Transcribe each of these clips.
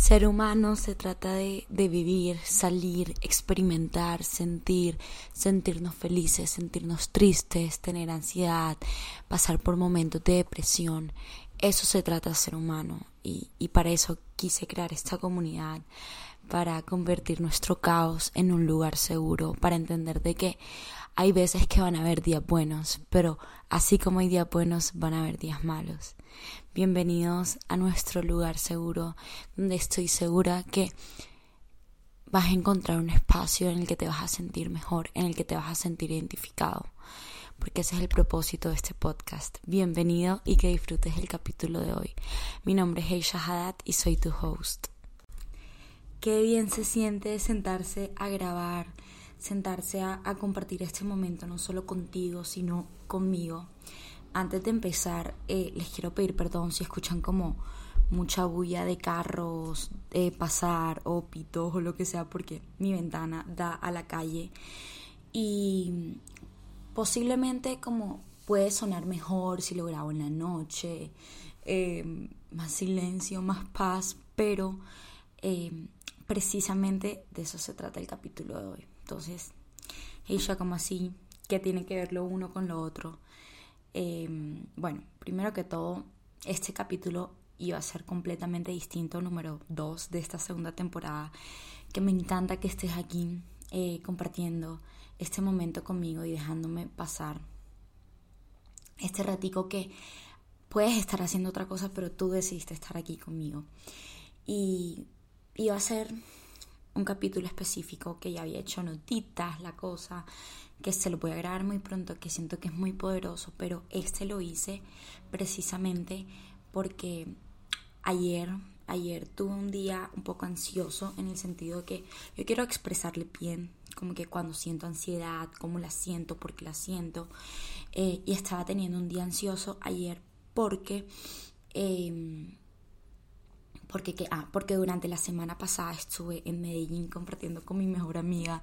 Ser humano se trata de, de, vivir, salir, experimentar, sentir, sentirnos felices, sentirnos tristes, tener ansiedad, pasar por momentos de depresión. Eso se trata de ser humano y, y para eso quise crear esta comunidad, para convertir nuestro caos en un lugar seguro, para entender de que hay veces que van a haber días buenos, pero así como hay días buenos, van a haber días malos. Bienvenidos a nuestro lugar seguro, donde estoy segura que vas a encontrar un espacio en el que te vas a sentir mejor, en el que te vas a sentir identificado, porque ese es el propósito de este podcast. Bienvenido y que disfrutes el capítulo de hoy. Mi nombre es Heisha Haddad y soy tu host. Qué bien se siente sentarse a grabar sentarse a, compartir este momento, no solo contigo, sino conmigo. Antes de empezar, eh, les quiero pedir perdón si escuchan como mucha bulla de carros pasar o pitos o lo que sea, porque mi ventana da a la calle. Y posiblemente como puede sonar mejor si lo grabo en la noche, eh, más silencio, más paz, pero eh, precisamente de eso se trata el capítulo de hoy. Entonces, ella como así, ¿qué tiene que ver lo uno con lo otro? Em, bueno, primero que todo, este capítulo iba a ser completamente distinto, número dos de esta segunda temporada, que me encanta que estés aquí eh, compartiendo este momento conmigo y dejándome pasar este ratico que puedes estar haciendo otra cosa, pero tú decidiste estar aquí conmigo. Y iba a ser un capítulo específico que ya había hecho notitas, la cosa, que se lo voy a grabar muy pronto, que siento que es muy poderoso, pero este lo hice precisamente porque ayer, ayer tuve un día un poco ansioso en el sentido que yo quiero expresarle bien, como que cuando siento ansiedad, cómo la siento, por qué la siento, eh, y estaba teniendo un día ansioso ayer porque... Eh, porque, que, ah, porque durante la semana pasada estuve en Medellín compartiendo con mi mejor amiga.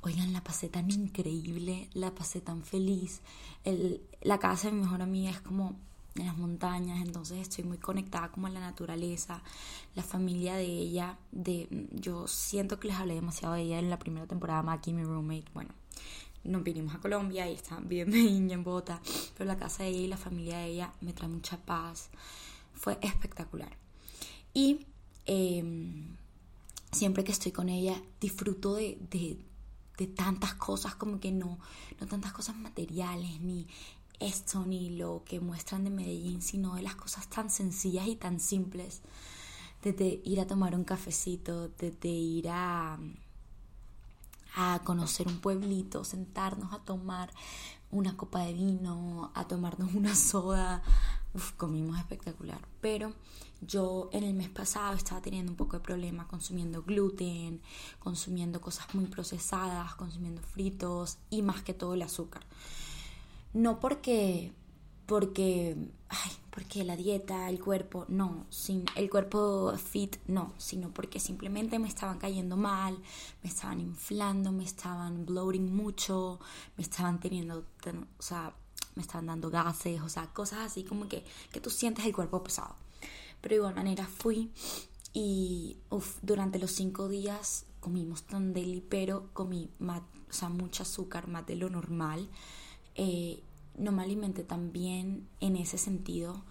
Oigan, la pasé tan increíble, la pasé tan feliz. El, la casa de mi mejor amiga es como en las montañas, entonces estoy muy conectada como a la naturaleza, la familia de ella, de yo siento que les hablé demasiado de ella en la primera temporada, Maki, mi roommate, bueno, nos vinimos a Colombia y están bien Medellín en Bogotá, pero la casa de ella y la familia de ella me trae mucha paz, fue espectacular. Y em, siempre que estoy con ella disfruto de, de, tantas cosas como que no, no tantas cosas materiales, ni esto, ni lo que muestran de Medellín, sino de las cosas tan sencillas y tan simples. Desde ir a tomar un cafecito, desde ir a, a conocer un pueblito, sentarnos a tomar una copa de vino, a tomarnos una soda. Uf, comimos espectacular. Pero yo en el mes pasado estaba teniendo un poco de problema consumiendo gluten, consumiendo cosas muy procesadas, consumiendo fritos y más que todo el azúcar. No porque porque ay, porque la dieta, el cuerpo, no, sin el cuerpo fit, no, sino porque simplemente me estaban cayendo mal, me estaban inflando, me estaban bloating mucho, me estaban teniendo, o sea, me estaban dando gases, o sea, cosas así como que, que tú sientes el cuerpo pesado. Pero de igual manera fui y durante los cinco días comimos tan deli, pero comí más, o sea, mucho azúcar, más de lo normal. Eh, no me alimenté tan bien en ese sentido,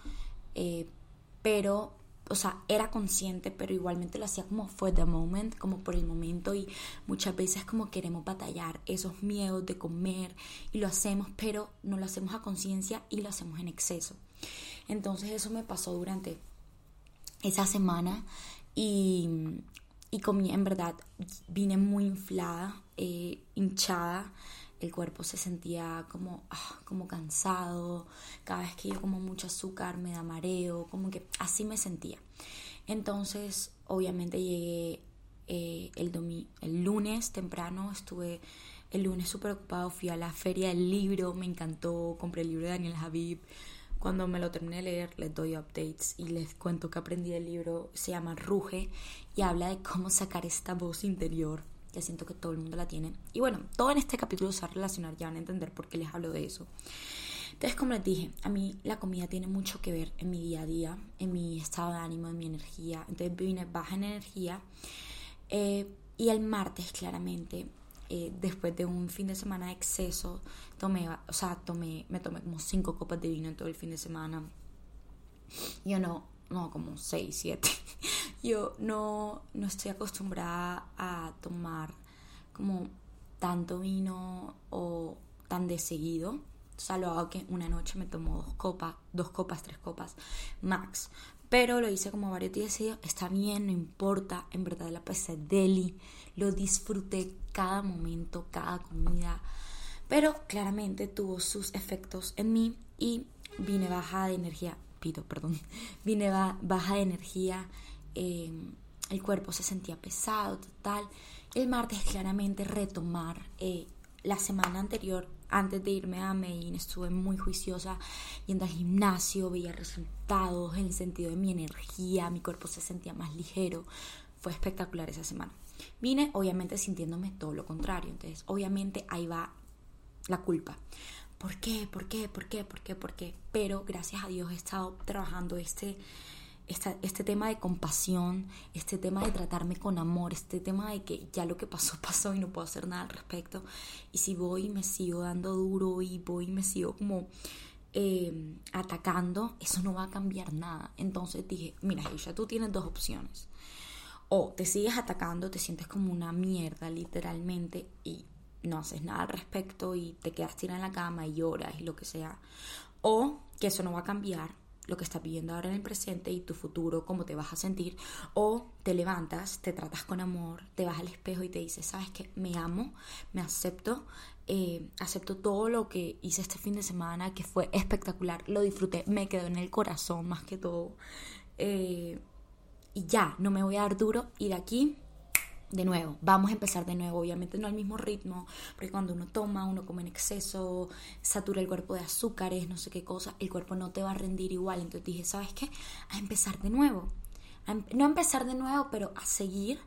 eh, pero, o sea, era consciente, pero igualmente lo hacía como for the moment, como por el momento y muchas veces como queremos batallar esos miedos de comer y lo hacemos, pero no lo hacemos a conciencia y lo hacemos en exceso. Entonces eso me pasó durante esa semana y, y comí, en verdad, vine muy inflada, eh, hinchada, el cuerpo se sentía como, ah, como cansado, cada vez que yo como mucho azúcar me da mareo, como que así me sentía. Entonces, obviamente llegué eh, el, el lunes temprano, estuve el lunes súper ocupado, fui a la feria del libro, me encantó, compré el libro de Daniel Habib, cuando me lo terminé de leer, les doy updates y les cuento que aprendí del libro. Se llama Ruge y habla de cómo sacar esta voz interior, que siento que todo el mundo la tiene. Y bueno, todo en este capítulo se va a relacionar, ya van a entender por qué les hablo de eso. Entonces, como les dije, a mí la comida tiene mucho que ver en mi día a día, en mi estado de ánimo, en mi energía. Entonces vine baja en energía. Eh, y el martes, claramente, eh, después de un fin de semana de exceso, tomé, o sea, tomé, me tomé como cinco copas de vino en todo el fin de semana. Yo no, no, como seis, siete. Yo no, no estoy acostumbrada a tomar como tanto vino o tan de seguido. O sea, lo hago que una noche me tomo dos copas, dos copas, tres copas, max. Pero lo hice como varios días y está bien, no importa. En verdad la pasé deli. Lo disfruté cada momento, cada comida. Pero claramente tuvo sus efectos en mí y vine baja de energía. Pido, perdón. Vine baja de energía. Em, el cuerpo se sentía pesado, total. El martes claramente retomar eh, la semana anterior, antes de irme a Medellín, estuve muy juiciosa yendo al gimnasio, veía resultados en el sentido de mi energía, mi cuerpo se sentía más ligero. Fue espectacular esa semana. Vine obviamente sintiéndome todo lo contrario, entonces obviamente ahí va la culpa. ¿Por qué? ¿Por qué? ¿Por qué? ¿Por qué? ¿Por qué? Pero gracias a Dios he estado trabajando este este tema de compasión, este tema de tratarme con amor, este tema de que ya lo que pasó pasó y no puedo hacer nada al respecto. Y si voy y me sigo dando duro y voy y me sigo como em, atacando, eso no va a cambiar nada. Entonces dije, mira, ya tú tienes dos opciones. O te sigues atacando, te sientes como una mierda literalmente y no haces nada al respecto y te quedas tirada en la cama y lloras y lo que sea. O que eso no va a cambiar lo que estás viviendo ahora en el presente y tu futuro, cómo te vas a sentir, o te levantas, te tratas con amor, te vas al espejo y te dices, sabes que me amo, me acepto, eh, acepto todo lo que hice este fin de semana, que fue espectacular, lo disfruté, me quedó en el corazón más que todo, eh, y ya, no me voy a dar duro, y de aquí de nuevo, vamos a empezar de nuevo, obviamente no al mismo ritmo, porque cuando uno toma, uno come en exceso, satura el cuerpo de azúcares, no sé qué cosa, el cuerpo no te va a rendir igual. Entonces dije, ¿sabes qué? A empezar de nuevo. Em, no a empezar de nuevo, pero a seguir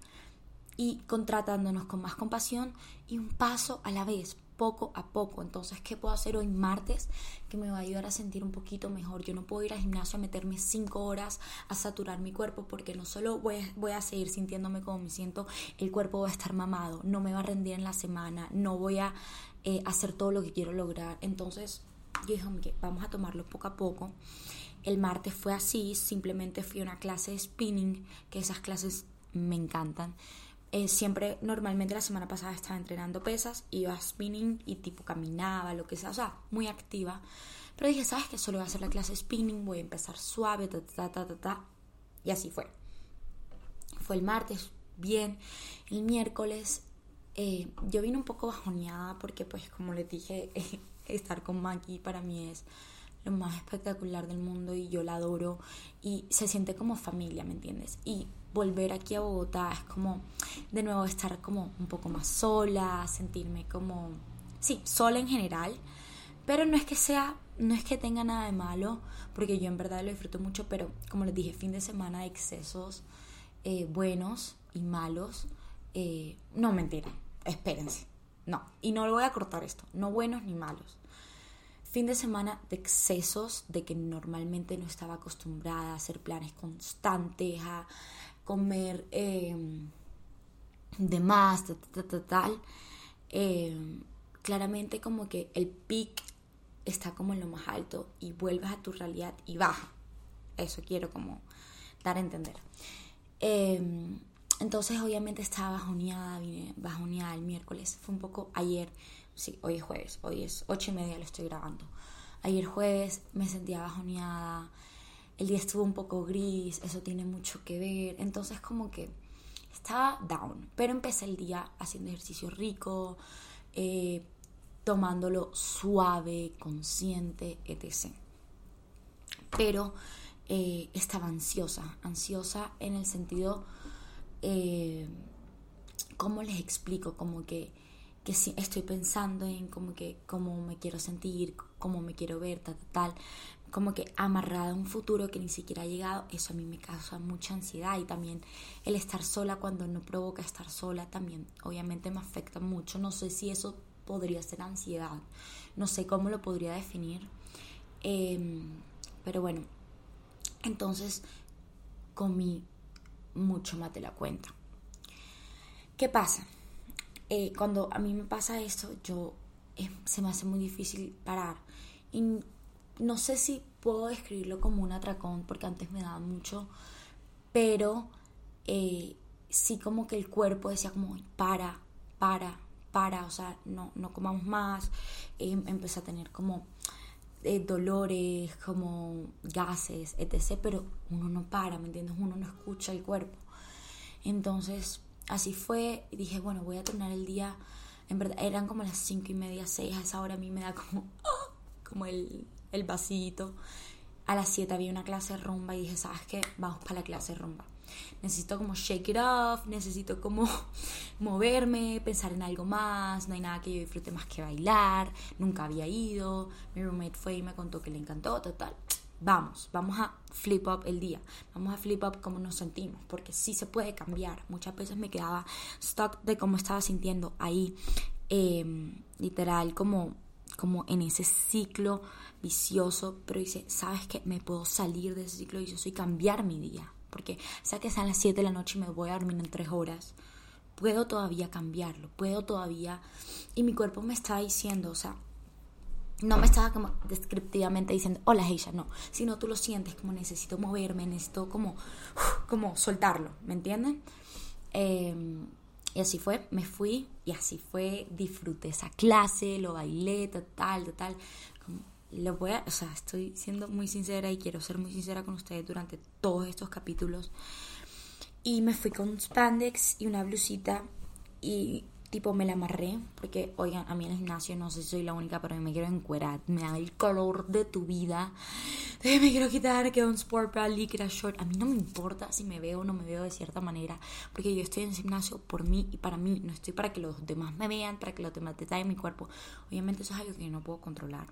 y contratándonos con más compasión y un paso a la vez, poco a poco. Entonces, ¿qué puedo hacer hoy martes que me va a ayudar a sentir un poquito mejor? Yo no puedo ir al gimnasio a meterme cinco horas a saturar mi cuerpo porque no solo voy a, voy a seguir sintiéndome como me siento, el cuerpo va a estar mamado, no me va a rendir en la semana, no voy a eh, hacer todo lo que quiero lograr. Entonces, yo dije, vamos a tomarlo poco a poco. El martes fue así, simplemente fui a una clase de spinning, que esas clases me encantan. Eh, siempre, normalmente la semana pasada estaba entrenando pesas, iba spinning y tipo caminaba, lo que sea, o sea, muy activa. Pero dije, ¿sabes qué? Solo voy a hacer la clase spinning, voy a empezar suave, ta, ta, ta, ta, ta. Y así fue. Fue el martes, bien. El miércoles eh, yo vine un poco bajoneada porque pues como les dije, estar con Maki para mí es lo más espectacular del mundo y yo la adoro y se siente como familia, ¿me entiendes? Y volver aquí a Bogotá es como de nuevo estar como un poco más sola, sentirme como, sí, sola en general, pero no es que sea, no es que tenga nada de malo, porque yo en verdad lo disfruto mucho, pero como les dije, fin de semana de excesos eh, buenos y malos, eh, no mentira, espérense, no, y no lo voy a cortar esto, no buenos ni malos. Fin de semana de excesos, de que normalmente no estaba acostumbrada a hacer planes constantes, a comer em, de más, tal, em, claramente como que el pic está como en lo más alto y vuelves a tu realidad y baja. Eso quiero como dar a entender. Em, entonces obviamente estaba bajoneada, vine bajoneada el miércoles. Fue un poco ayer, sí, hoy es jueves, hoy es ocho y media, lo estoy grabando. Ayer jueves me sentía bajoneada, el día estuvo un poco gris, eso tiene mucho que ver, entonces como que estaba down, pero empecé el día haciendo ejercicio rico, eh, tomándolo suave, consciente, etc. Pero eh, estaba ansiosa, ansiosa en el sentido, eh, ¿cómo les explico? Como que, que si estoy pensando en como que cómo me quiero sentir, cómo me quiero ver, tal, tal, como que amarrada a un futuro que ni siquiera ha llegado, eso a mí me causa mucha ansiedad y también el estar sola cuando no provoca estar sola también obviamente me afecta mucho, no sé si eso podría ser ansiedad, no sé cómo lo podría definir, Em, pero bueno, entonces comí mucho más de la cuenta. ¿Qué pasa? Eh, cuando a mí me pasa esto, yo eh, se me hace muy difícil parar. Y no sé si puedo describirlo como un atracón, porque antes me daba mucho, pero eh, sí como que el cuerpo decía como, para, para, para, o sea, no, no comamos más. empecé a tener como dolores, como gases, etc. Pero uno no para, ¿me entiendes? Uno no escucha el cuerpo. Entonces, así fue. Y dije, bueno, voy a terminar el día. En verdad, eran como las cinco y media, seis. A esa hora a mí me da como, como el, el vasito. A las 7 había una clase rumba y dije, ¿sabes qué? Vamos para la clase rumba. Necesito como shake it off, necesito como moverme, pensar en algo más. No hay nada que yo disfrute más que bailar. Nunca había ido. Mi roommate fue y me contó que le encantó, total. Vamos, vamos a flip up el día. Vamos a flip up cómo nos sentimos, porque sí se puede cambiar. Muchas veces me quedaba stuck de cómo estaba sintiendo ahí, em, literal, como como en ese ciclo vicioso, pero dice, ¿sabes qué? Me puedo salir de ese ciclo vicioso y cambiar mi día, porque sea que sean las 7 de la noche y me voy a dormir en 3 horas, puedo todavía cambiarlo, puedo todavía... Y mi cuerpo me está diciendo, o sea, no me estaba como descriptivamente diciendo, hola Heisha, no, sino tú lo sientes como necesito moverme, necesito como, como soltarlo, ¿me entienden? Eh, y así fue, me fui y así fue, disfruté esa clase, lo bailé, total, total. Lo voy a, o sea, estoy siendo muy sincera y quiero ser muy sincera con ustedes durante todos estos capítulos. Y me fui con spandex y una blusita y tipo me la amarré, porque oigan, a mí en el gimnasio no sé si soy la única, pero me quiero encuerar, me da el color de tu vida. me quiero quitar que un sport bra, líquida, short, a mí no me importa si me veo o no me veo de cierta manera, porque yo estoy en el gimnasio por mí y para mí, no estoy para que los demás me vean, para que los demás detallen mi cuerpo. Obviamente eso es algo que yo no puedo controlar.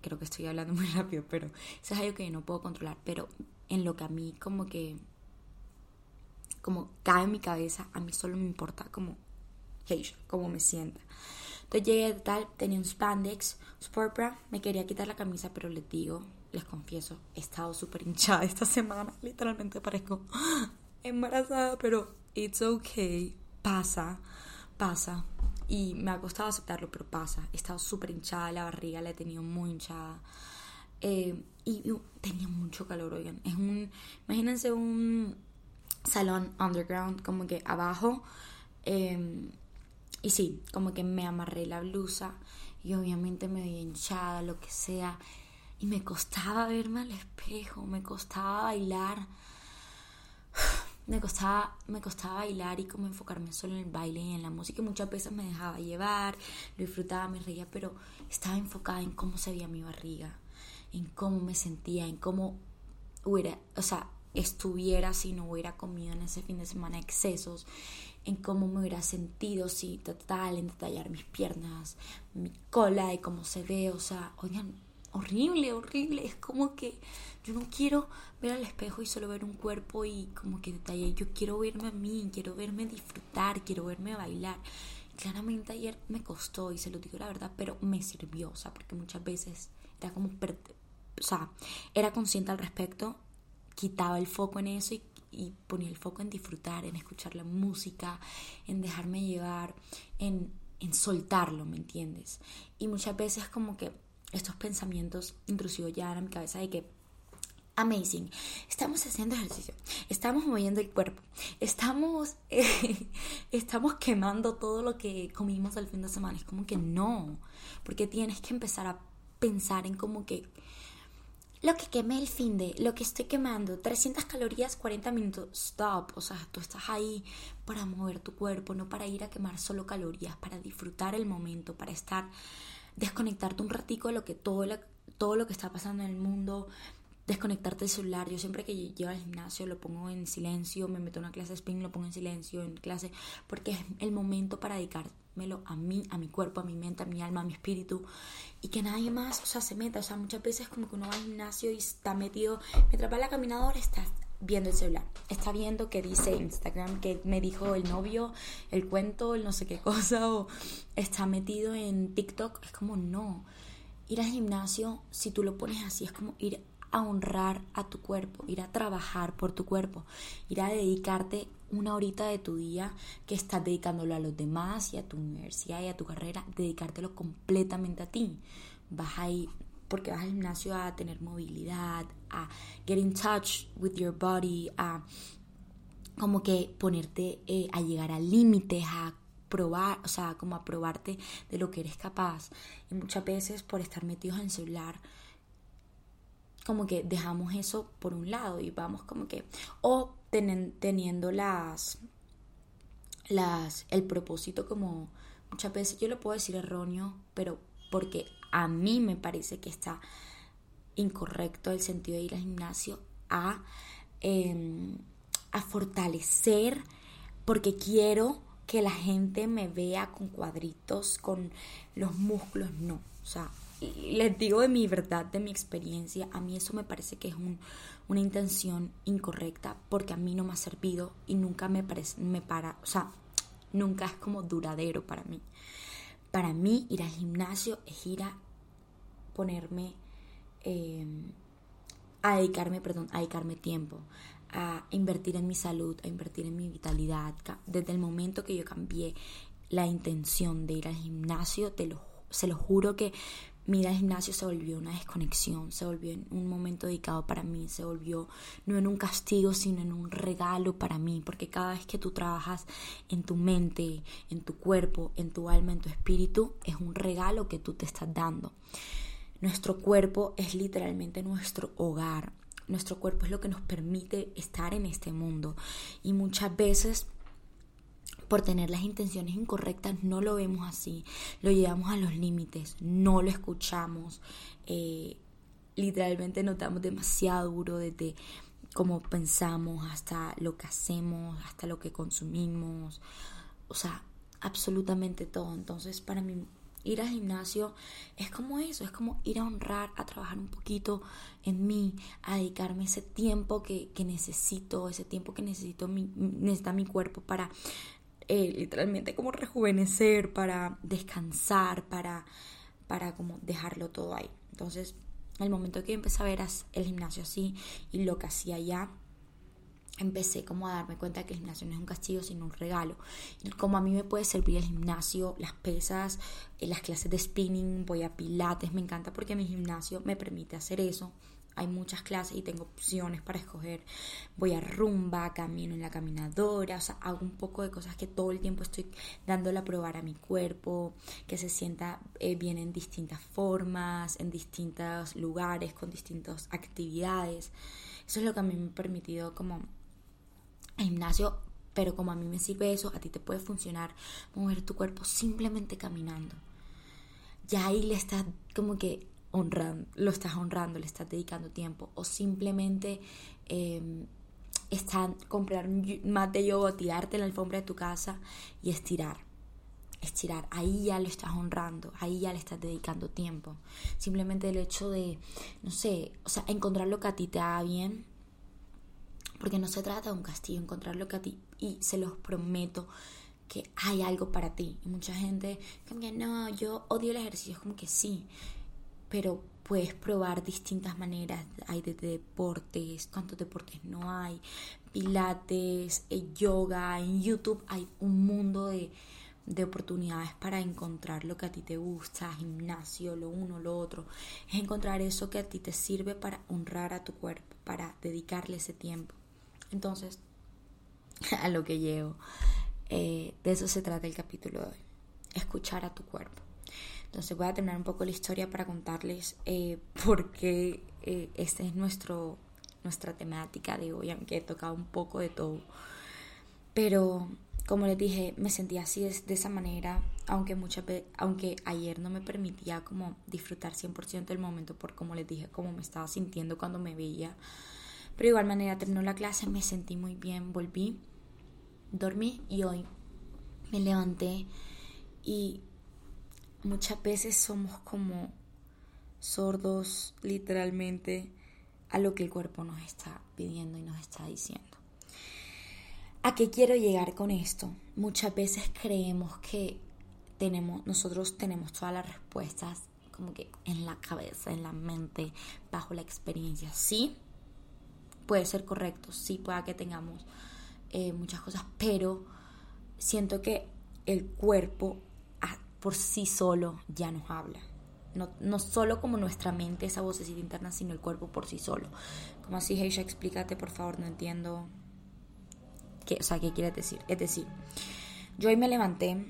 Creo que estoy hablando muy rápido, pero eso es algo que yo no puedo controlar, pero en lo que a mí como que como cae en mi cabeza, a mí solo me importa como como me sienta. Entonces llegué tal, tenía un spandex, sport bra, me quería quitar la camisa, pero les digo, les confieso, he estado súper hinchada esta semana, literalmente parezco embarazada, pero it's okay, pasa, pasa. Y me ha costado aceptarlo, pero pasa. He estado súper hinchada, la barriga la he tenido muy hinchada. Eh, y, tenía mucho calor, oigan. Es un, imagínense un salón underground, como que abajo. Eh, y sí, como que me amarré la blusa y obviamente me vi hinchada, lo que sea. Y me costaba verme al espejo, me costaba bailar. Me costaba, me costaba bailar y como enfocarme solo en el baile y en la música. Muchas veces me dejaba llevar, lo disfrutaba, me reía, pero estaba enfocada en cómo se veía mi barriga, en cómo me sentía, en cómo hubiera, o sea, estuviera si no hubiera comido en ese fin de semana excesos, en cómo me hubiera sentido, sí, total, en detallar mis piernas, mi cola y cómo se ve, o sea, oigan, horrible, horrible, es como que yo no quiero ver al espejo y solo ver un cuerpo y como que detalle, yo quiero verme a mí, quiero verme disfrutar, quiero verme bailar. Claramente ayer me costó y se lo digo la verdad, pero me sirvió, o sea, porque muchas veces era como, o sea, era consciente al respecto, quitaba el foco en eso y y ponía el foco en disfrutar, en escuchar la música, en dejarme llevar, en, en soltarlo, ¿me entiendes? Y muchas veces como que estos pensamientos intrusivos ya en mi cabeza de que amazing. Estamos haciendo ejercicio, estamos moviendo el cuerpo, estamos, estamos quemando todo lo que comimos el fin de semana. Es como que no, porque tienes que empezar a pensar en como que lo que quemé el fin de, lo que estoy quemando, 300 calorías, 40 minutos, stop, o sea, tú estás ahí para mover tu cuerpo, no para ir a quemar solo calorías, para disfrutar el momento, para estar, desconectarte un ratico de lo que todo, todo lo que está pasando en el mundo, desconectarte del celular. Yo siempre que llego al gimnasio lo pongo en silencio, me meto en una clase de spin, lo pongo en silencio, en clase, porque es el momento para dedicar a mí, a mi cuerpo, a mi mente, a mi alma, a mi espíritu y que nadie más, o sea, se meta. O sea, muchas veces como que uno va al gimnasio y está metido, mientras va la caminadora está viendo el celular, está viendo que dice Instagram, que me dijo el novio, el cuento, el no sé qué cosa, o está metido en TikTok. Es como no. ir al gimnasio, si tú lo pones así, es como ir a honrar a tu cuerpo, ir a trabajar por tu cuerpo, ir a dedicarte una horita de tu día que estás dedicándolo a los demás y a tu universidad y a tu carrera, dedicártelo completamente a ti. Vas ahí porque vas al gimnasio a tener movilidad, a get in touch with your body, a como que ponerte eh, a llegar a límites, a probar, o sea, como a probarte de lo que eres capaz. Y muchas veces por estar metidos en el celular, como que dejamos eso por un lado y vamos como que, o teniendo las, las, el propósito como, muchas veces yo lo puedo decir erróneo, pero porque a mí me parece que está incorrecto el sentido de ir al gimnasio a, em, a fortalecer porque quiero que la gente me vea con cuadritos, con los músculos, no. O sea, les digo de mi verdad, de mi experiencia, a mí eso me parece que es una intención incorrecta porque a mí no me ha servido y nunca me parece, me para, o sea, nunca es como duradero para mí. Para mí ir al gimnasio es ir a ponerme, em, a dedicarme, perdón, a dedicarme tiempo, a invertir en mi salud, a invertir en mi vitalidad. Desde el momento que yo cambié la intención de ir al gimnasio, se lo juro que mi al gimnasio se volvió una desconexión, se volvió un momento dedicado para mí, se volvió no en un castigo, sino en un regalo para mí, porque cada vez que tú trabajas en tu mente, en tu cuerpo, en tu alma, en tu espíritu, es un regalo que tú te estás dando. Nuestro cuerpo es literalmente nuestro hogar, nuestro cuerpo es lo que nos permite estar en este mundo y muchas veces por tener las intenciones incorrectas, no lo vemos así, lo llevamos a los límites, no lo escuchamos, eh, literalmente notamos demasiado duro desde cómo pensamos hasta lo que hacemos, hasta lo que consumimos, o sea, absolutamente todo. Entonces, para mí, ir al gimnasio es como eso, es como ir a honrar, a trabajar un poquito en mí, a dedicarme ese tiempo que, que necesito, ese tiempo que necesito mi, necesita mi cuerpo para eh, literalmente como rejuvenecer, para descansar, para, para como dejarlo todo ahí. Entonces, el momento que empecé a ver el gimnasio así y lo que hacía ya, empecé como a darme cuenta que el gimnasio no es un castigo, sino un regalo. Como a mí me puede servir el gimnasio, las pesas, eh, las clases de spinning, voy a pilates, me encanta porque mi gimnasio me permite hacer eso hay muchas clases y tengo opciones para escoger. Voy a rumba, camino en la caminadora, o sea, hago un poco de cosas que todo el tiempo estoy dándole a probar a mi cuerpo, que se sienta eh, bien en distintas formas, en distintos lugares, con distintas actividades. Eso es lo que a mí me ha permitido como gimnasio, pero como a mí me sirve eso, a ti te puede funcionar mover tu cuerpo simplemente caminando. Ya ahí le estás como que honrando, lo estás honrando, le estás dedicando tiempo o simplemente eh, están comprar un mat de tirarte en la alfombra de tu casa y estirar. Estirar, ahí ya lo estás honrando, ahí ya le estás dedicando tiempo. Simplemente el hecho de, no sé, o sea, encontrar lo que a ti te haga bien, porque no se trata de un castigo, encontrar lo que a ti, y se los prometo, que hay algo para ti. Y mucha gente, como no, yo odio el ejercicio, es como que sí, pero puedes probar distintas maneras. Hay de deportes, cuántos deportes no hay, pilates, eh, yoga, en YouTube hay un mundo de, de oportunidades para encontrar lo que a ti te gusta, gimnasio, lo uno, lo otro. Es encontrar eso que a ti te sirve para honrar a tu cuerpo, para dedicarle ese tiempo. Entonces, a lo que llevo, eh, de eso se trata el capítulo de hoy. Escuchar a tu cuerpo. Entonces voy a terminar un poco la historia para contarles eh, por qué eh, esta es nuestro, nuestra temática de hoy, aunque he tocado un poco de todo. Pero como les dije, me sentía así de, esa manera, aunque muchas aunque ayer no me permitía como disfrutar 100% del momento por como les dije, cómo me estaba sintiendo cuando me veía. Pero de igual manera terminó la clase, me sentí muy bien, volví, dormí y hoy me levanté y muchas veces somos como sordos literalmente a lo que el cuerpo nos está pidiendo y nos está diciendo. ¿A qué quiero llegar con esto? Muchas veces creemos que tenemos, nosotros tenemos todas las respuestas como que en la cabeza, en la mente, bajo la experiencia. Sí, puede ser correcto, sí pueda que tengamos eh, muchas cosas, pero siento que el cuerpo por sí solo ya nos habla. No, no, solo como nuestra mente, esa vocecita interna, sino el cuerpo por sí solo. Como así, Heisha, explícate, por favor, no entiendo. Qué, o sea, ¿qué quieres decir? Es decir, yo hoy me levanté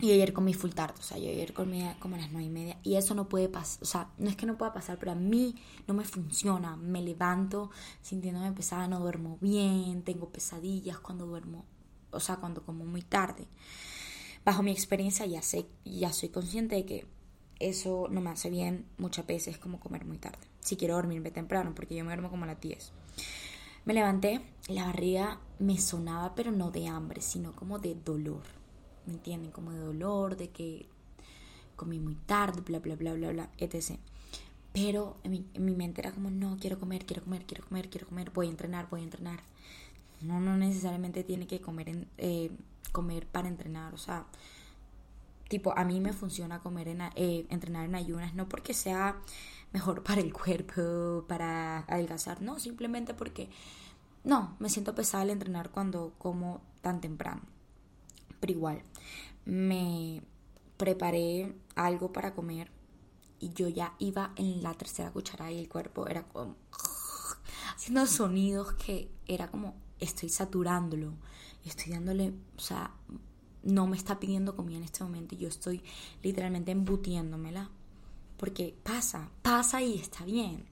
y ayer comí full tarde, o sea, yo ayer comí como a las nueve y media y eso no puede pasar, o sea, no es que no pueda pasar, pero a mí no me funciona, me levanto sintiéndome pesada, no duermo bien, tengo pesadillas cuando duermo, o sea, cuando como muy tarde. Bajo mi experiencia ya sé, ya soy consciente de que eso no me hace bien muchas veces como comer muy tarde. Si quiero dormirme temprano, porque yo me duermo como a las 10. Me levanté, la barriga me sonaba, pero no de hambre, sino como de dolor ¿me entienden? Como de dolor, de que comí muy tarde, bla, bla, bla, bla, bla, etc. Pero en mi, mente era como, no, quiero comer, quiero comer, quiero comer, quiero comer, voy a entrenar, voy a entrenar. No, no necesariamente tiene que comer, en, eh, comer para entrenar, o sea, tipo, a mí me funciona comer en, eh, entrenar en ayunas, no porque sea mejor para el cuerpo, para adelgazar, no, simplemente porque, no, me siento pesada al entrenar cuando como tan temprano. Pero igual me preparé algo para comer y yo ya iba en la tercera cucharada y el cuerpo era como haciendo sonidos que era como estoy saturándolo, estoy dándole, o sea, no me está pidiendo comida en este momento y yo estoy literalmente embutiéndomela porque pasa, pasa y está bien.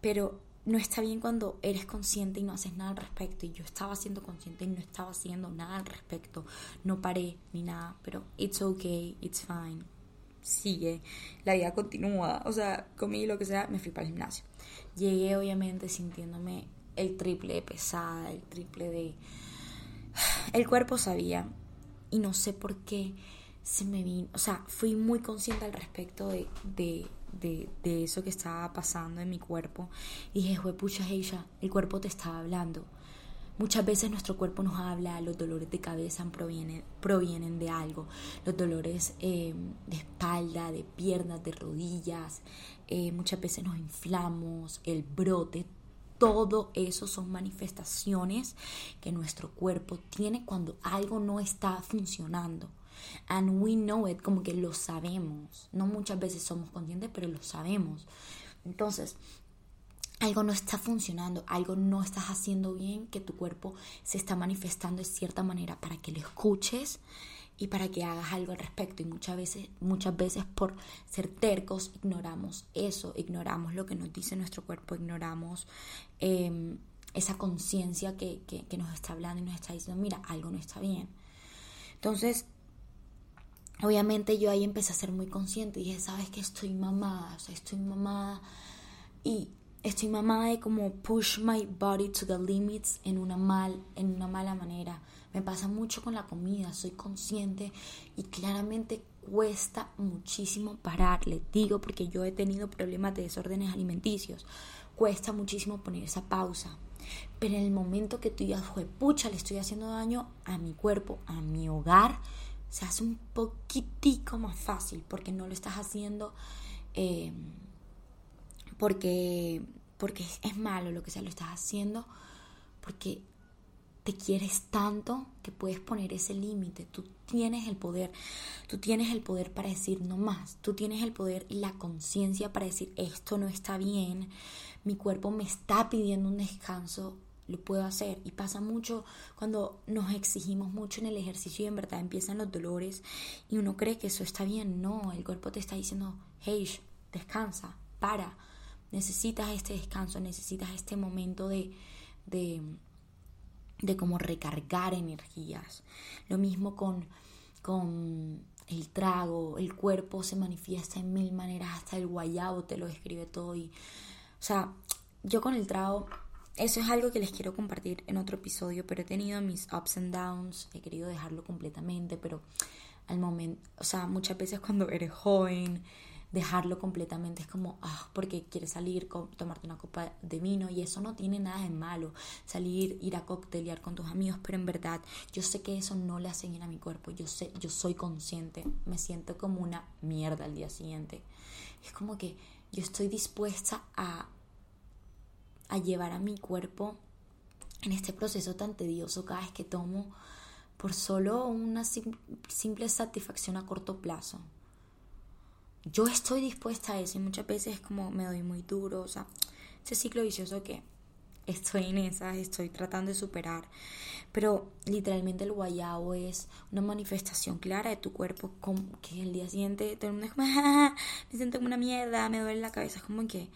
Pero no está bien cuando eres consciente y no haces nada al respecto. Y yo estaba siendo consciente y no estaba haciendo nada al respecto. No paré ni nada, pero it's okay, it's fine. Sigue, la vida continúa. O sea, comí lo que sea, me fui para el gimnasio. Llegué obviamente sintiéndome el triple de pesada, el triple de... El cuerpo sabía y no sé por qué se me vino, o sea, fui muy consciente al respecto de, de de, eso que estaba pasando en mi cuerpo. Y dije, pucha, ella, el cuerpo te estaba hablando. Muchas veces nuestro cuerpo nos habla, los dolores de cabeza provienen, provienen de algo, los dolores eh, de espalda, de piernas, de rodillas, eh, muchas veces nos inflamos, el brote, todo eso son manifestaciones que nuestro cuerpo tiene cuando algo no está funcionando. And we know it, como que lo sabemos. No muchas veces somos conscientes, pero lo sabemos. Entonces, algo no está funcionando, algo no estás haciendo bien, que tu cuerpo se está manifestando de cierta manera para que lo escuches y para que hagas algo al respecto. Y muchas veces, muchas veces por ser tercos ignoramos eso, ignoramos lo que nos dice nuestro cuerpo, ignoramos em, esa conciencia que, que, que nos está hablando y nos está diciendo, mira, algo no está bien. Entonces, obviamente yo ahí empecé a ser muy consciente y dije, sabes que estoy mamada, o sea, estoy mamada y estoy mamada de como push my body to the limits en una mal en una mala manera. Me pasa mucho con la comida, soy consciente y claramente cuesta muchísimo parar, le digo porque yo he tenido problemas de desórdenes alimenticios. Cuesta muchísimo poner esa pausa. Pero en el momento que tú digas, pucha, le estoy haciendo daño a mi cuerpo, a mi hogar, se hace un poquitico más fácil porque no lo estás haciendo eh, porque, porque es malo lo que sea, lo estás haciendo porque te quieres tanto que puedes poner ese límite. Tú tienes el poder, tú tienes el poder para decir no más, tú tienes el poder y la conciencia para decir esto no está bien, mi cuerpo me está pidiendo un descanso, lo puedo hacer. Y pasa mucho cuando nos exigimos mucho en el ejercicio y en verdad empiezan los dolores y uno cree que eso está bien. No, el cuerpo te está diciendo, hey, descansa, para. Necesitas este descanso, necesitas este momento de, de, de como recargar energías. Lo mismo con, con el trago, el cuerpo se manifiesta en mil maneras, hasta el guayabo te lo describe todo. Y, o sea, yo con el trago eso es algo que les quiero compartir en otro episodio, pero he tenido mis ups and downs, he querido dejarlo completamente, pero al momento, o sea, muchas veces cuando eres joven, dejarlo completamente. Es como, ah, porque quieres salir, tomarte una copa de vino y eso no tiene nada de malo. Salir, ir a coctelear con tus amigos, pero en verdad yo sé que eso no le hace bien a mi cuerpo. Yo sé, yo soy consciente. Me siento como una mierda al día siguiente. Es como que yo estoy dispuesta a, a llevar a mi cuerpo en este proceso tan tedioso cada vez que tomo por solo una simple satisfacción a corto plazo. Yo estoy dispuesta a eso y muchas veces es como me doy muy duro, o sea, ese ciclo vicioso que estoy en esa, estoy tratando de superar. Pero literalmente el guayabo es una manifestación clara de tu cuerpo, como que el día siguiente todo el mundo es como, me siento como una mierda, me duele la cabeza, es como que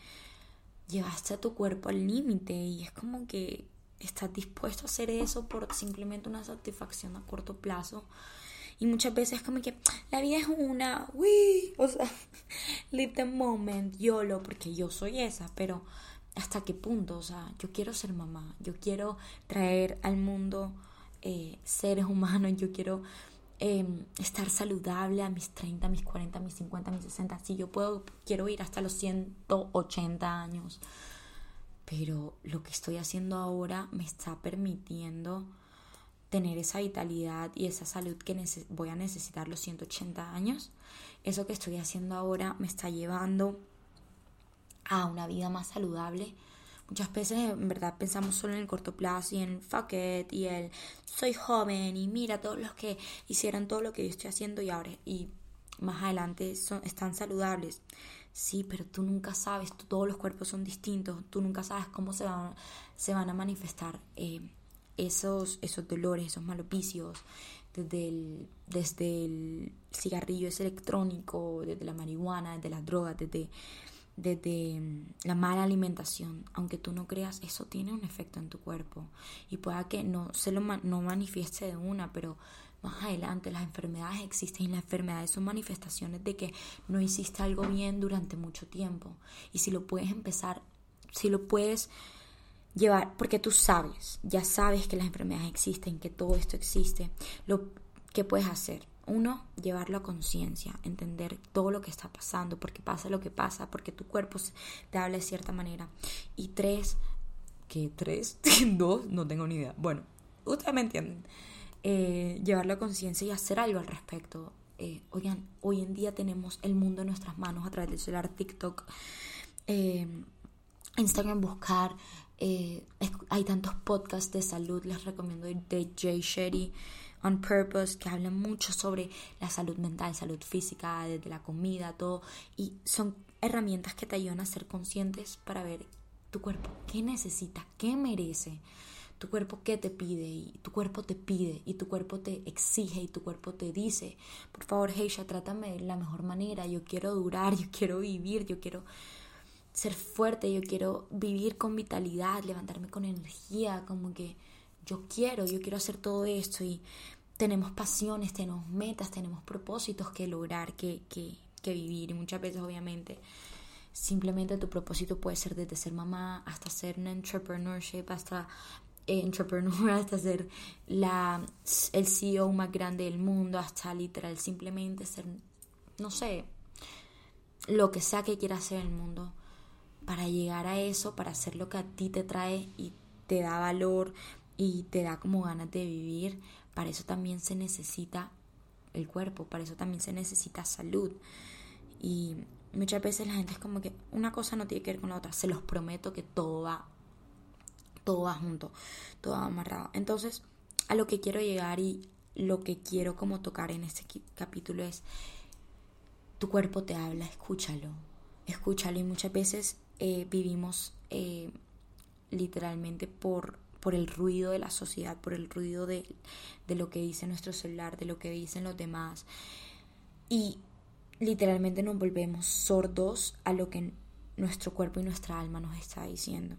llevaste a tu cuerpo al límite y es como que estás dispuesto a hacer eso por simplemente una satisfacción a corto plazo. Y muchas veces como que la vida es una, uy, o sea, live the moment, YOLO, porque yo soy esa, pero hasta qué punto, o sea, yo quiero ser mamá, yo quiero traer al mundo eh, seres humanos, yo quiero em, estar saludable a mis 30, mis 40, mis 50, mis 60, si yo puedo, quiero ir hasta los 180 años pero lo que estoy haciendo ahora me está permitiendo tener esa vitalidad y esa salud que voy a necesitar los 180 años. Eso que estoy haciendo ahora me está llevando a una vida más saludable. Muchas veces en verdad pensamos solo en el corto plazo y en fuck it y el soy joven y mira todos los que hicieron todo lo que yo estoy haciendo y ahora y más adelante son, están saludables. Sí, pero tú nunca sabes, todos los cuerpos son distintos, tú nunca sabes cómo se van, se van a manifestar eh, esos, esos dolores, esos malos vicios, desde el, desde el cigarrillo ese electrónico, desde la marihuana, desde las drogas, desde, desde mm, la mala alimentación. Aunque tú no creas, eso tiene un efecto en tu cuerpo y pueda que no se lo no manifieste de una, pero más adelante las enfermedades existen y las enfermedades son manifestaciones de que no hiciste algo bien durante mucho tiempo. Y si lo puedes empezar, si lo puedes llevar, porque tú sabes, ya sabes que las enfermedades existen, que todo esto existe, lo que puedes hacer. Uno, llevarlo a conciencia, entender todo lo que está pasando, porque pasa lo que pasa, porque tu cuerpo te habla de cierta manera. Y tres, ¿qué tres? Dos, no tengo ni idea. Bueno, ustedes me entienden eh, llevarlo a conciencia y hacer algo al respecto. Eh, oigan, hoy en día tenemos el mundo en nuestras manos a través del celular, TikTok, eh, Instagram, buscar. Hay tantos podcasts de salud, les recomiendo de Jay Shetty on Purpose, que hablan mucho sobre la salud mental, salud física, desde la comida, todo. Y son herramientas que te ayudan a ser conscientes para ver tu cuerpo, qué necesita, qué merece tu cuerpo qué te pide y tu cuerpo te pide y tu cuerpo te exige y tu cuerpo te dice, por favor, Heisha, trátame de la mejor manera, yo quiero durar, yo quiero vivir, yo quiero ser fuerte, yo quiero vivir con vitalidad, levantarme con energía, como que yo quiero, yo quiero hacer todo esto y tenemos pasiones, tenemos metas, tenemos propósitos que lograr, que, que, que vivir y muchas veces obviamente simplemente tu propósito puede ser desde ser mamá hasta ser un entrepreneurship, hasta entrepreneur hasta ser la, el CEO más grande del mundo, hasta literal simplemente ser, no sé, lo que sea que quieras hacer en el mundo. Para llegar a eso, para hacer lo que a ti te trae y te da valor y te da como ganas de vivir, para eso también se necesita el cuerpo, para eso también se necesita salud. Y muchas veces la gente es como que una cosa no tiene que ver con la otra. Se los prometo que todo va todo va junto, todo va amarrado. Entonces, a lo que quiero llegar y lo que quiero como tocar en este capítulo es, tu cuerpo te habla, escúchalo, escúchalo y muchas veces eh, vivimos eh, literalmente por, por el ruido de la sociedad, por el ruido de, de lo que dice nuestro celular, de lo que dicen los demás y literalmente nos volvemos sordos a lo que nuestro cuerpo y nuestra alma nos está diciendo.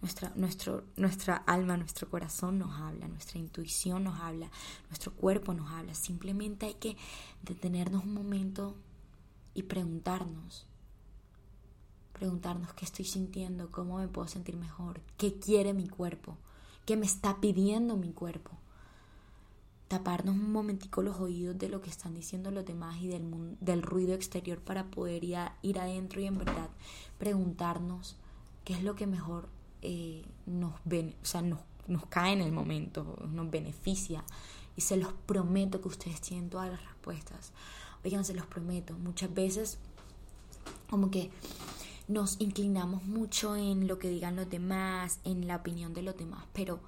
Nuestra, nuestro, nuestra alma, nuestro corazón nos habla, nuestra intuición nos habla, nuestro cuerpo nos habla. Simplemente hay que detenernos un momento y preguntarnos. Preguntarnos qué estoy sintiendo, cómo me puedo sentir mejor, qué quiere mi cuerpo, qué me está pidiendo mi cuerpo. taparnos un momentico los oídos de lo que están diciendo los demás y del, del ruido exterior para poder ir, ir adentro y en verdad preguntarnos qué es lo que mejor eh, nos, o sea, nos, nos cae en el momento, nos beneficia. Y se los prometo que ustedes tienen todas las respuestas. Oigan, se los prometo. Muchas veces como que nos inclinamos mucho en lo que digan los demás, en la opinión de los demás, pero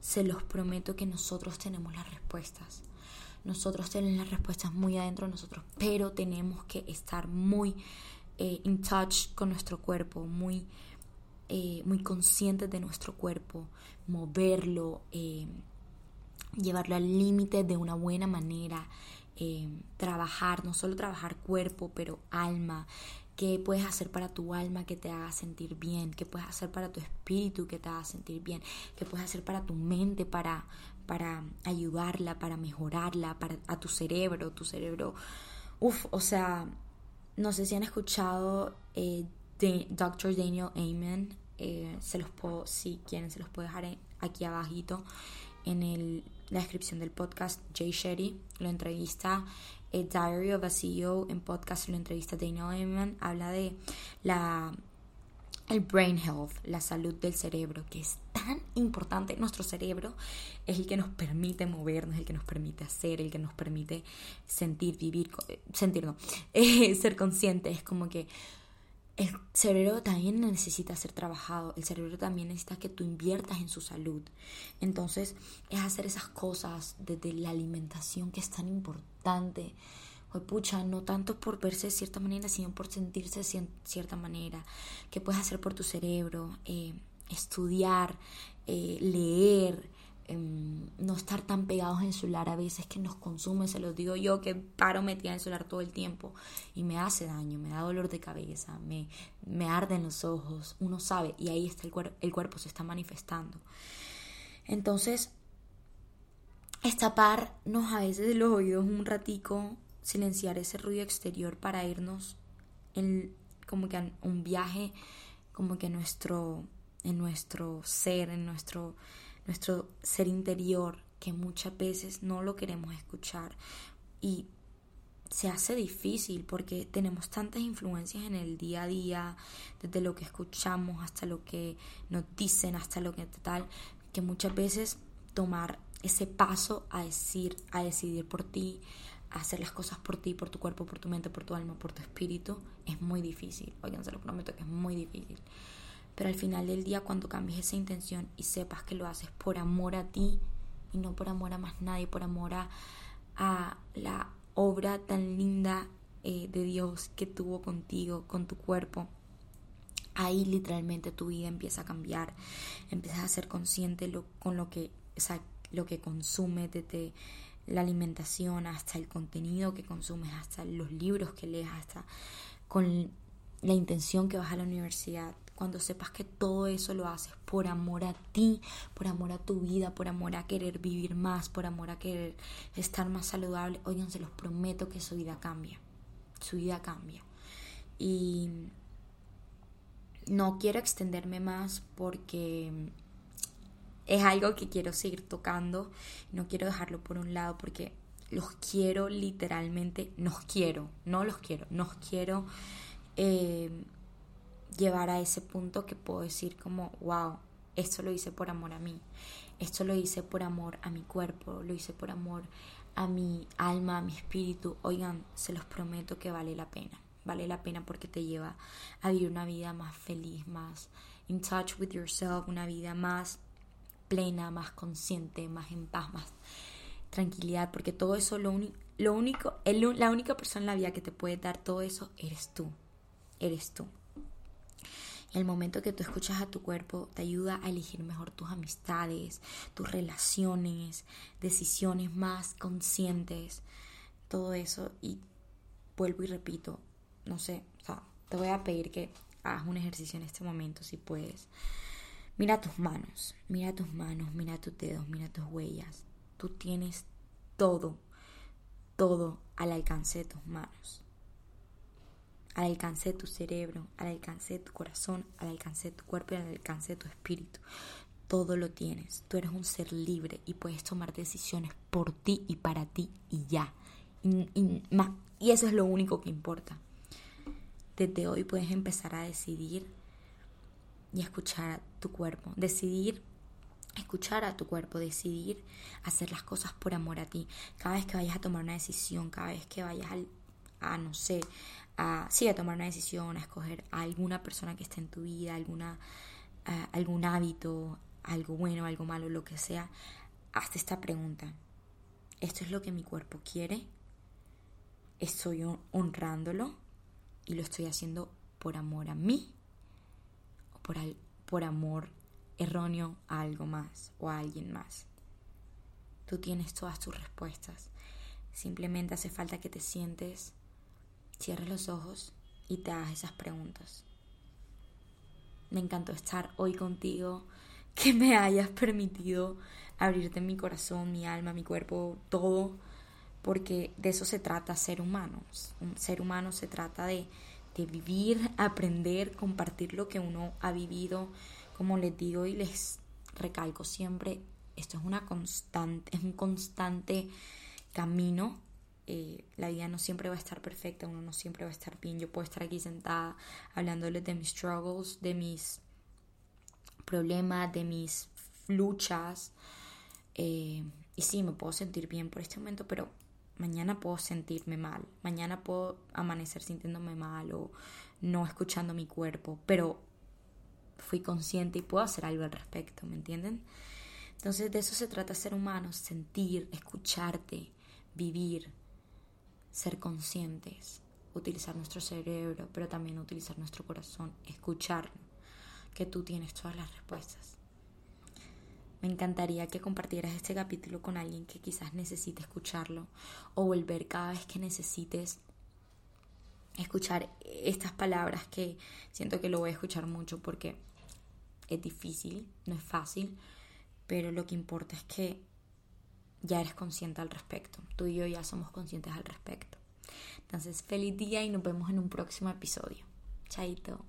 se los prometo que nosotros tenemos las respuestas. Nosotros tenemos las respuestas muy adentro de nosotros, pero tenemos que estar muy eh, in touch con nuestro cuerpo, muy, eh, muy conscientes de nuestro cuerpo, moverlo, eh, llevarlo al límite de una buena manera, trabajar, no solo trabajar cuerpo, pero alma, qué puedes hacer para tu alma que te haga sentir bien, qué puedes hacer para tu espíritu que te haga sentir bien, qué puedes hacer para tu mente para, para ayudarla, para mejorarla, para a tu cerebro, tu cerebro. Uf, o sea, no sé si han escuchado eh, de Dr. Daniel Amen, eh, se los puedo, si quieren, se los puedo dejar aquí abajito en el, la descripción del podcast. Jay Shetty lo entrevista el Diary of a CEO en podcast lo entrevista Daniel Eman, habla de la el brain health, la salud del cerebro, que es tan importante. Nuestro cerebro es el que nos permite movernos, el que nos permite hacer, el que nos permite sentir, vivir, sentir, no, eh, ser consciente. Es como que cerebro también necesita ser trabajado, el cerebro también necesita que tú inviertas en su salud. Entonces es hacer esas cosas desde la alimentación que es tan importante. Hoy pucha, no tanto por verse de cierta manera, sino por sentirse de cierta manera. ¿Qué puedes hacer por tu cerebro? Eh, estudiar, eh, leer, Em, no estar tan pegados en el celular a veces que nos consume, se los digo yo que paro metida en el celular todo el tiempo y me hace daño, me da dolor de cabeza, me, me arden los ojos, uno sabe y ahí está el, el cuerpo, se está manifestando. Entonces, estaparnos a veces de los oídos un ratico, silenciar ese ruido exterior para irnos en como que un viaje como que nuestro en nuestro ser, en nuestro nuestro ser interior, que muchas veces no lo queremos escuchar. Y se hace difícil porque tenemos tantas influencias en el día a día, desde lo que escuchamos hasta lo que nos dicen, hasta lo que tal, que muchas veces tomar ese paso a decir, a decidir por ti, a hacer las cosas por ti, por tu cuerpo, por tu mente, por tu alma, por tu espíritu, es muy difícil. Oigan, se lo prometo que es muy difícil. Pero al final del día, cuando cambies esa intención y sepas que lo haces por amor a ti y no por amor a más nadie, por amor a, la obra tan linda eh, de Dios que tuvo contigo, con tu cuerpo, ahí literalmente tu vida empieza a cambiar, empiezas a ser consciente lo, con lo que, lo que consumes desde la alimentación hasta el contenido que consumes, hasta los libros que lees, hasta con la intención que vas a la universidad, cuando sepas que todo eso lo haces por amor a ti, por amor a tu vida, por amor a querer vivir más, por amor a querer estar más saludable, oigan, se los prometo que su vida cambia, su vida cambia. Y no quiero extenderme más porque es algo que quiero seguir tocando, no quiero dejarlo por un lado porque los quiero literalmente, nos quiero, no los quiero, nos quiero. Eh, llevar a ese punto que puedo decir como, wow, esto lo hice por amor a mí, esto lo hice por amor a mi cuerpo, lo hice por amor a mi alma, a mi espíritu. Oigan, se los prometo que vale la pena, vale la pena porque te lleva a vivir una vida más feliz, más in touch with yourself, una vida más plena, más consciente, más en paz, más tranquilidad, porque todo eso, lo, lo único, el, la única persona en la vida que te puede dar todo eso eres tú, eres tú. El momento que tú escuchas a tu cuerpo te ayuda a elegir mejor tus amistades, tus relaciones, decisiones más conscientes, todo eso. Y vuelvo y repito, no sé, o sea, te voy a pedir que hagas un ejercicio en este momento si puedes. Mira tus manos, mira tus manos, mira tus dedos, mira tus huellas. Tú tienes todo, todo al alcance de tus manos al alcance de tu cerebro, al alcance de tu corazón, al alcance de tu cuerpo y al alcance de tu espíritu. todo lo tienes. Tú eres un ser libre y puedes tomar decisiones por ti y para ti y ya. Y, eso es lo único que importa. Desde hoy puedes empezar a decidir y escuchar a tu cuerpo. Decidir escuchar a tu cuerpo, decidir hacer las cosas por amor a ti. Cada vez que vayas a tomar una decisión, cada vez que vayas a, no sé, a, sí, a tomar una decisión, a escoger a alguna persona que esté en tu vida, alguna, algún hábito, algo bueno, algo malo, lo que sea, hazte esta pregunta. ¿Esto es lo que mi cuerpo quiere? ¿Estoy honrándolo? ¿Y lo estoy haciendo por amor a mí? ¿O por, por amor erróneo a algo más o a alguien más. Tú tienes todas tus respuestas. Simplemente hace falta que te sientes, cierres los ojos y te hagas esas preguntas. Me encantó estar hoy contigo, que me hayas permitido abrirte mi corazón, mi alma, mi cuerpo, todo, porque de eso se trata ser humanos. Un ser humano se trata de, de vivir, aprender, compartir lo que uno ha vivido, como les digo y les recalco siempre, esto es una constante, es un constante camino. Eh, la vida no siempre va a estar perfecta, uno no siempre va a estar bien. Yo puedo estar aquí sentada hablándoles de mis struggles, de mis problemas, de mis luchas. Eh, y sí, me puedo sentir bien por este momento, pero mañana puedo sentirme mal. Mañana puedo amanecer sintiéndome mal o no escuchando mi cuerpo. Pero fui consciente y puedo hacer algo al respecto, ¿me entienden? Entonces de eso se trata ser humano, sentir, escucharte, vivir, ser conscientes, utilizar nuestro cerebro, pero también utilizar nuestro corazón, escuchar que tú tienes todas las respuestas. Me encantaría que compartieras este capítulo con alguien que quizás necesite escucharlo o volver cada vez que necesites escuchar estas palabras que siento que lo voy a escuchar mucho porque es difícil, no es fácil, pero lo que importa es que ya eres consciente al respecto. Tú y yo ya somos conscientes al respecto. Entonces, feliz día y nos vemos en un próximo episodio. Chaito.